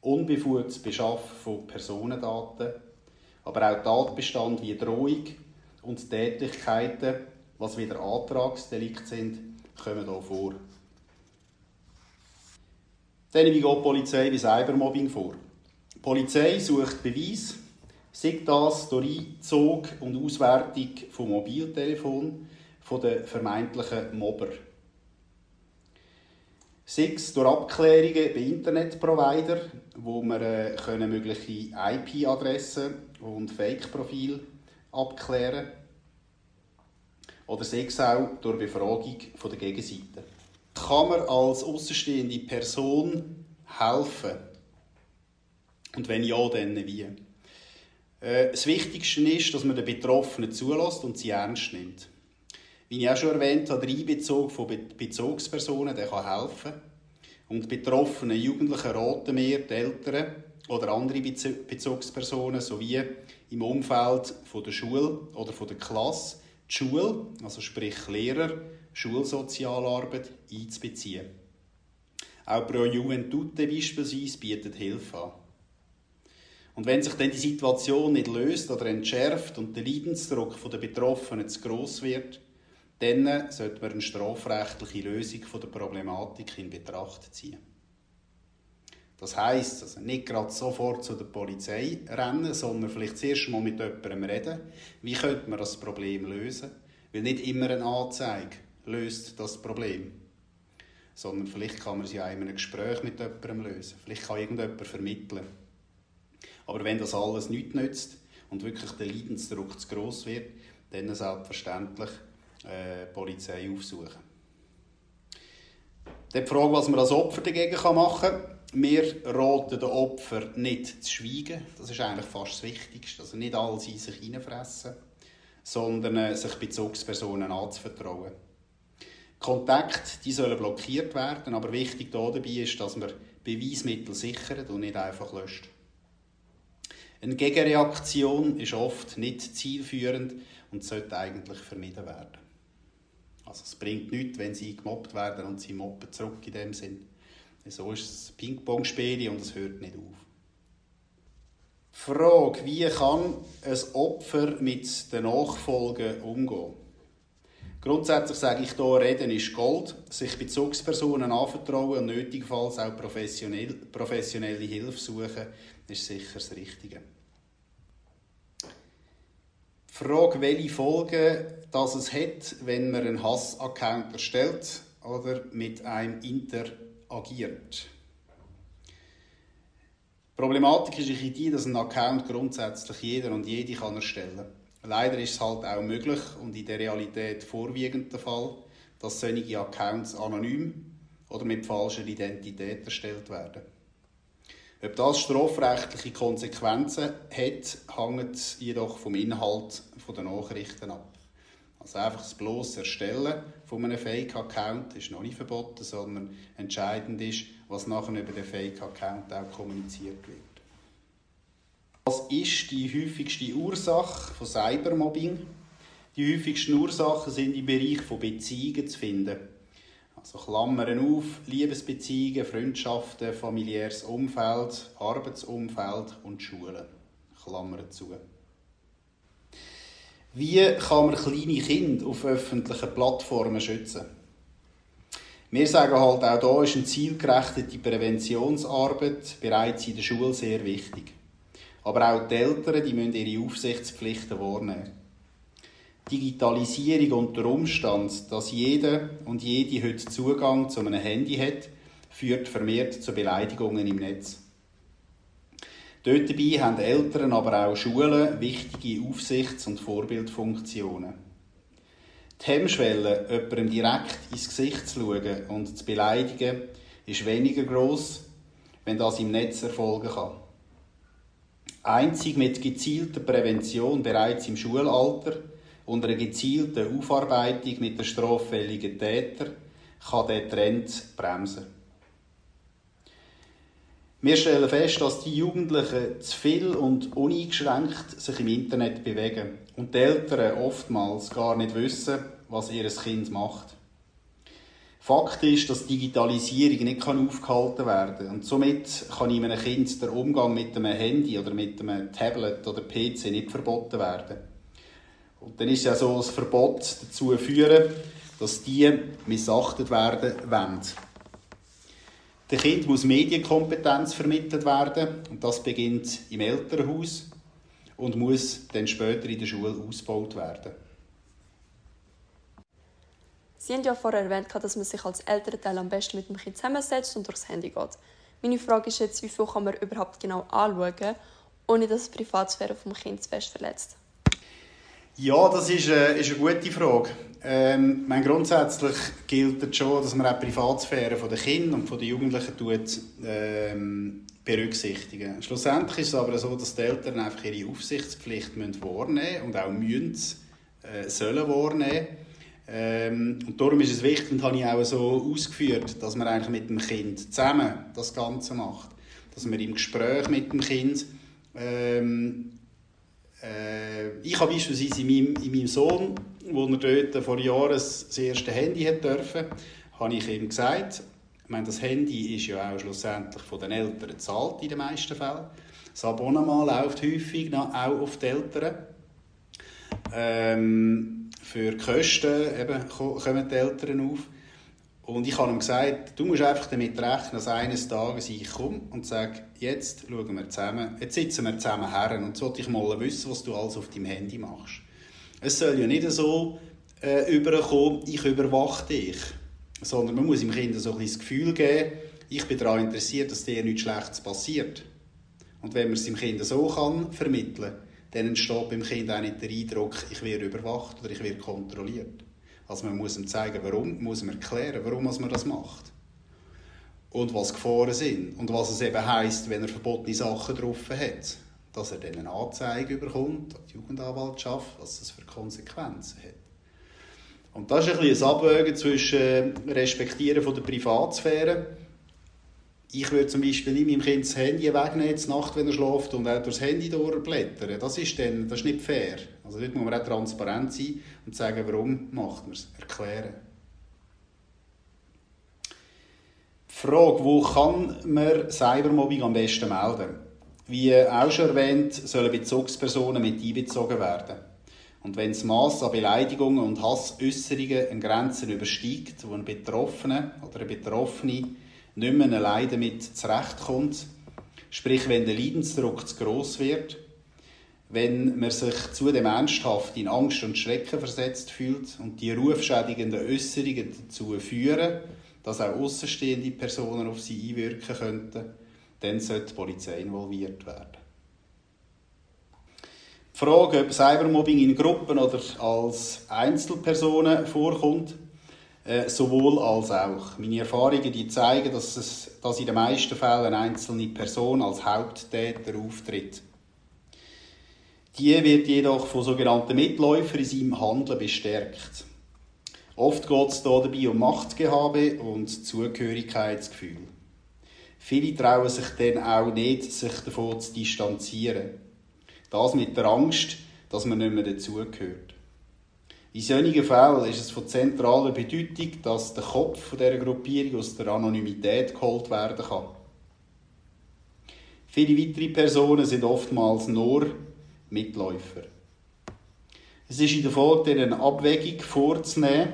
unbefugtes Beschaffen von Personendaten, aber auch Tatbestand wie Drohung und Tätigkeiten, was wieder Antragsdelikt sind, kommen hier vor. Dann wie geht die Polizei bei Cybermobbing vor? Die Polizei sucht Beweis, sei das durch Einzug und Auswertung von Mobiltelefon von den vermeintlichen Mobber. Sei durch Abklärungen bei Internetprovider, wo wir äh, können mögliche IP-Adressen und Fake-Profile abklären oder sei auch durch Befragung von der Gegenseite. Kann man als außenstehende Person helfen? Und wenn ja, dann wie? Äh, das Wichtigste ist, dass man den Betroffenen zulässt und sie ernst nimmt. Wie ich auch schon erwähnt habe, der Einbezug von Bezugspersonen der kann helfen. Und betroffene Jugendliche raten mir, die Eltern oder andere Bezugspersonen sowie im Umfeld von der Schule oder von der Klasse die Schule, also sprich Lehrer, Schulsozialarbeit einzubeziehen. Auch Pro Juventute beispielsweise bietet Hilfe an. Und wenn sich dann die Situation nicht löst oder entschärft und der Leidensdruck der Betroffenen zu gross wird, dann sollte man eine strafrechtliche Lösung der Problematik in Betracht ziehen. Das heisst, also nicht gerade sofort zu der Polizei rennen, sondern vielleicht zuerst mal mit jemandem reden. Wie könnte man das Problem lösen? Weil nicht immer eine Anzeige löst das Problem. Sondern vielleicht kann man es ja in einem Gespräch mit jemandem lösen. Vielleicht kann irgendjemand vermitteln. Aber wenn das alles nichts nützt und wirklich der Leidensdruck zu gross wird, dann selbstverständlich äh, Polizei aufsuchen. Dann die Frage, was man als Opfer dagegen machen kann. Wir raten den Opfer nicht zu schweigen. Das ist eigentlich fast das Wichtigste. Also nicht alles in sich hineinfressen, sondern äh, sich Bezugspersonen anzuvertrauen. Kontakte die sollen blockiert werden, aber wichtig dabei ist, dass man Beweismittel sichert und nicht einfach löscht. Eine Gegenreaktion ist oft nicht zielführend und sollte eigentlich vermieden werden. Also es bringt nichts, wenn sie gemobbt werden und sie mobben zurück in dem Sinn. So ist es Ping-Pong-Spiel und es hört nicht auf. Frage, wie kann ein Opfer mit den Nachfolgen umgehen? Grundsätzlich sage ich hier, Reden ist Gold. Sich Bezugspersonen anvertrauen und nötigenfalls auch professionell, professionelle Hilfe suchen, ist sicher das Richtige. Frage, welche Folgen das es hat, wenn man einen Hass-Account erstellt oder mit einem interagiert. Die Problematik ist die, dass ein Account grundsätzlich jeder und jede kann erstellen kann. Leider ist es halt auch möglich und in der Realität vorwiegend der Fall, dass solche Accounts anonym oder mit falscher Identität erstellt werden. Ob das strafrechtliche Konsequenzen hat, hängt jedoch vom Inhalt der Nachrichten ab. Also einfach das bloße Erstellen von einem Fake-Account ist noch nicht verboten, sondern entscheidend ist, was nachher über den Fake-Account auch kommuniziert wird. Was ist die häufigste Ursache von Cybermobbing? Die häufigsten Ursachen sind im Bereich von Beziehungen zu finden. Also Klammern auf, Liebesbeziehungen, Freundschaften, familiäres Umfeld, Arbeitsumfeld und Schulen. Klammern zu. Wie kann man kleine Kinder auf öffentlichen Plattformen schützen? Wir sagen halt, auch hier ist eine zielgerechtete Präventionsarbeit bereits in der Schule sehr wichtig. Aber auch die Eltern die müssen ihre Aufsichtspflichten wahrnehmen. Digitalisierung und der Umstand, dass jeder und jede heute Zugang zu einem Handy hat, führt vermehrt zu Beleidigungen im Netz. Dort dabei haben Eltern, aber auch Schulen wichtige Aufsichts- und Vorbildfunktionen. Die Hemmschwelle, jemandem direkt ins Gesicht zu schauen und zu beleidigen, ist weniger groß, wenn das im Netz erfolgen kann. Einzig mit gezielter Prävention bereits im Schulalter und einer gezielten Aufarbeitung mit den straffälligen Tätern kann der Trend bremsen. Wir stellen fest, dass die Jugendlichen zu viel und uneingeschränkt sich im Internet bewegen und die Eltern oftmals gar nicht wissen, was ihr Kind macht. Fakt ist, dass Digitalisierung nicht aufgehalten werden kann und somit kann in einem Kind der Umgang mit einem Handy oder mit einem Tablet oder PC nicht verboten werden. Und dann ist ja so, das Verbot dazu führen, dass die missachtet werden wollen. Dem Kind muss Medienkompetenz vermittelt werden und das beginnt im Elternhaus und muss dann später in der Schule ausgebaut werden. Sie haben ja vorher erwähnt, dass man sich als Elternteil am besten mit dem Kind zusammensetzt und durchs Handy geht. Meine Frage ist jetzt, wie viel kann man überhaupt genau anschauen, ohne dass die Privatsphäre vom Kind zu fest verletzt? Ja, das ist, äh, ist eine gute Frage. Ähm, mein grundsätzlich gilt schon, dass man auch die Privatsphäre der Kinder und der Jugendlichen tut, ähm, berücksichtigen. Schlussendlich ist es aber so, dass die Eltern einfach ihre Aufsichtspflicht müssen wahrnehmen und auch müssen, äh, sollen wahrnehmen. Ähm, und darum ist es wichtig, und habe ich auch so ausgeführt, dass man eigentlich mit dem Kind zusammen das Ganze macht. Dass man im Gespräch mit dem Kind ähm, äh, ich habe beispielsweise in meinem, in meinem Sohn, wo er dort vor Jahren das erste Handy hat dürfen, habe ich ihm gesagt, ich meine, das Handy ist ja auch schlussendlich von den Eltern bezahlt in den meisten Fällen. Das Abonnement läuft häufig auch auf die Eltern. Ähm, für die Kosten eben, kommen die Eltern auf. Und ich habe ihm gesagt, du musst einfach damit rechnen, dass eines Tages ich komme und sage, jetzt schauen wir zusammen, jetzt sitzen wir zusammen her und sollte ich mal wissen, was du alles auf deinem Handy machst. Es soll ja nicht so äh, überkommen, ich überwache dich, sondern man muss dem Kind so ein das Gefühl geben, ich bin daran interessiert, dass dir nichts Schlechtes passiert. Und wenn man es dem Kind so kann vermitteln, dann entsteht beim Kind auch nicht der Eindruck, ich werde überwacht oder ich werde kontrolliert. Also man muss ihm zeigen, warum, muss ihm erklären, warum man das macht. Und was Gefahren sind. Und was es eben heisst, wenn er verbotene Sachen drauf hat. Dass er dann eine Anzeige bekommt, an die Jugendanwaltschaft, was das für Konsequenzen hat. Und das ist ein bisschen ein Abwägen zwischen Respektieren von der Privatsphäre. Ich würde zum Beispiel nicht meinem Kind das Handy wegnehmen, Nacht, wenn er schläft, und auch durchs Handy durchblättern. Das ist, dann, das ist nicht fair. Also dort muss man auch transparent sein und sagen, warum macht man es. Erklären. Die Frage, wo kann man Cybermobbing am besten melden? Wie auch schon erwähnt, sollen Bezugspersonen mit einbezogen werden. Und wenn das Maß an Beleidigungen und Hassäußerungen an Grenzen übersteigt, wo ein Betroffener oder eine Betroffene nicht mehr allein damit zurechtkommt, sprich wenn der Leidensdruck zu gross wird, wenn man sich zudem ernsthaft in Angst und Schrecken versetzt fühlt und die rufschädigenden Äußerungen dazu führen, dass auch außenstehende Personen auf sie einwirken könnten, dann sollte die Polizei involviert werden. Die Frage, ob Cybermobbing in Gruppen oder als Einzelpersonen vorkommt, äh, sowohl als auch. Meine Erfahrungen die zeigen, dass, es, dass in den meisten Fällen eine einzelne Person als Haupttäter auftritt. Die wird jedoch von sogenannten Mitläufern in seinem Handeln bestärkt. Oft geht es dabei um Machtgehabe und Zugehörigkeitsgefühl. Viele trauen sich dann auch nicht, sich davon zu distanzieren. Das mit der Angst, dass man nicht mehr dazugehört. In solchen Fällen ist es von zentraler Bedeutung, dass der Kopf dieser Gruppierung aus der Anonymität geholt werden kann. Viele weitere Personen sind oftmals nur Mitläufer. Es ist in der Folge eine Abwägung vorzunehmen,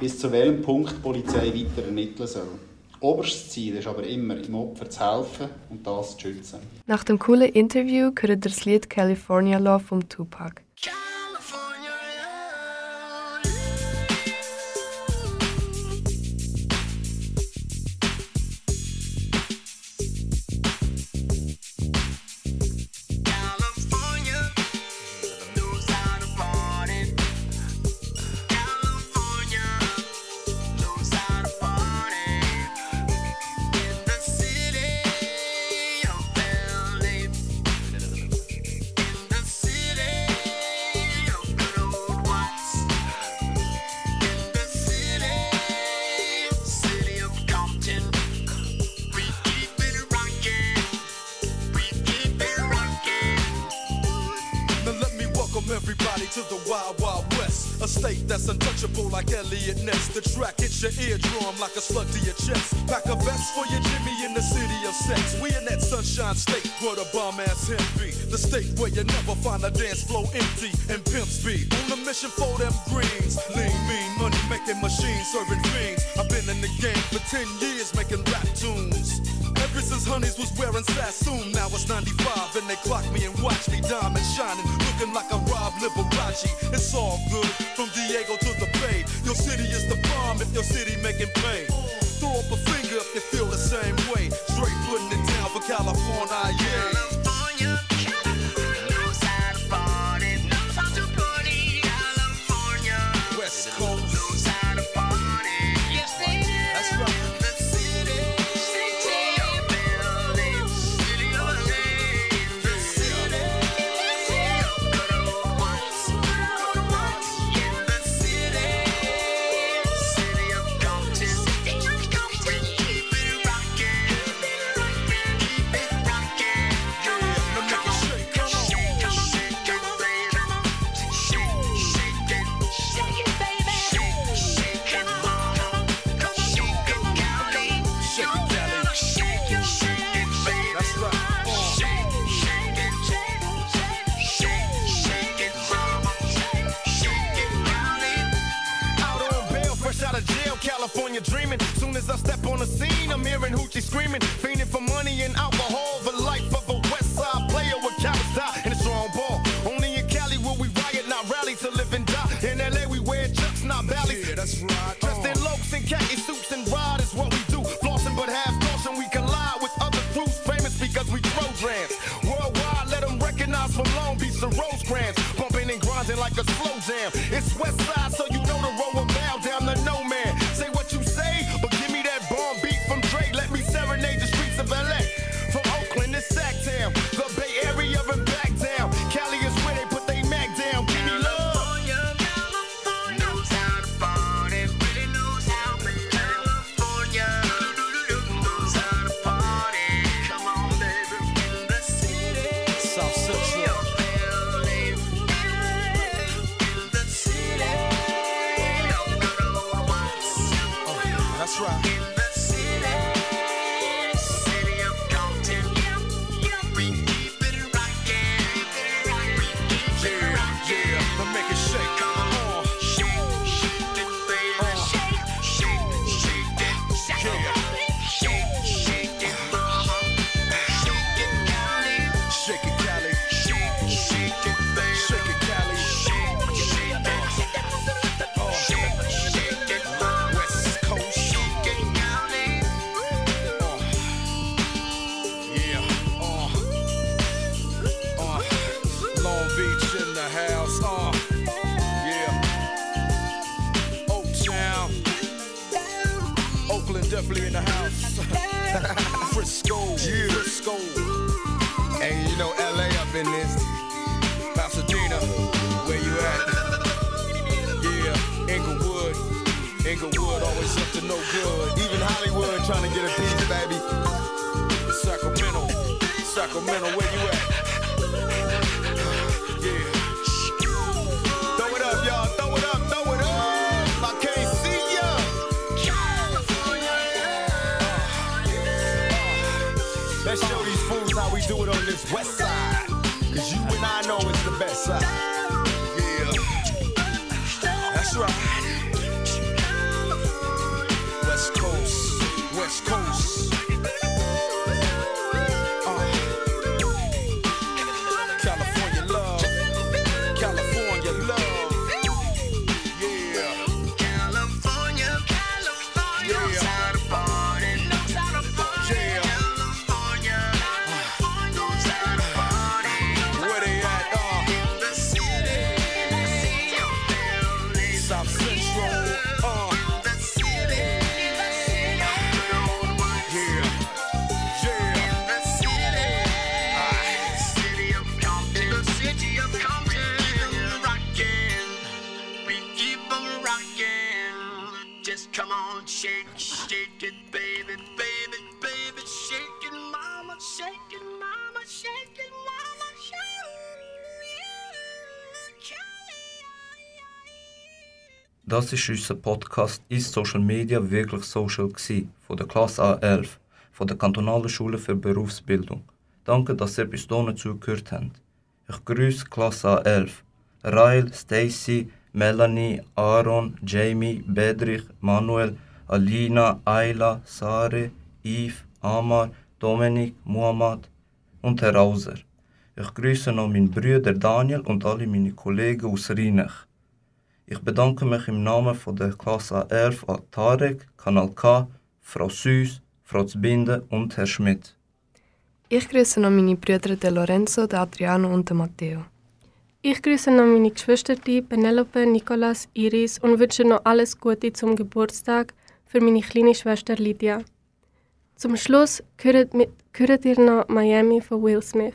bis zu welchem Punkt die Polizei weiter ermitteln soll. Oberstes Ziel ist aber immer, im Opfer zu helfen und das zu schützen. Nach dem coolen Interview hört ihr das Lied California Love vom Tupac. Be. The state where you never find a dance floor empty try. Das ist unser Podcast «Ist Social Media wirklich social?» gsi von der Klasse A11 von der Kantonalen Schule für Berufsbildung. Danke, dass ihr bis hierhin zugehört habt. Ich grüße Klasse A11. Rail, Stacy, Melanie, Aaron, Jamie, Bedrich, Manuel, Alina, Ayla, Sare, Yves, Amar, Dominik, Muhammad und Herr Hauser. Ich grüße noch meinen Brüder Daniel und alle meine Kollegen aus Rheinach. Ich bedanke mich im Namen von der Klasse A11 an Tarek, Kanal K, Frau Süß, Frau Zbinde und Herr Schmidt. Ich grüße noch meine Brüder De Lorenzo, De Adriano und De Matteo. Ich grüße noch meine Geschwister, Penelope, Nicolas, Iris und wünsche noch alles Gute zum Geburtstag für meine kleine Schwester Lydia. Zum Schluss hört, mit, ihr noch Miami von Will Smith.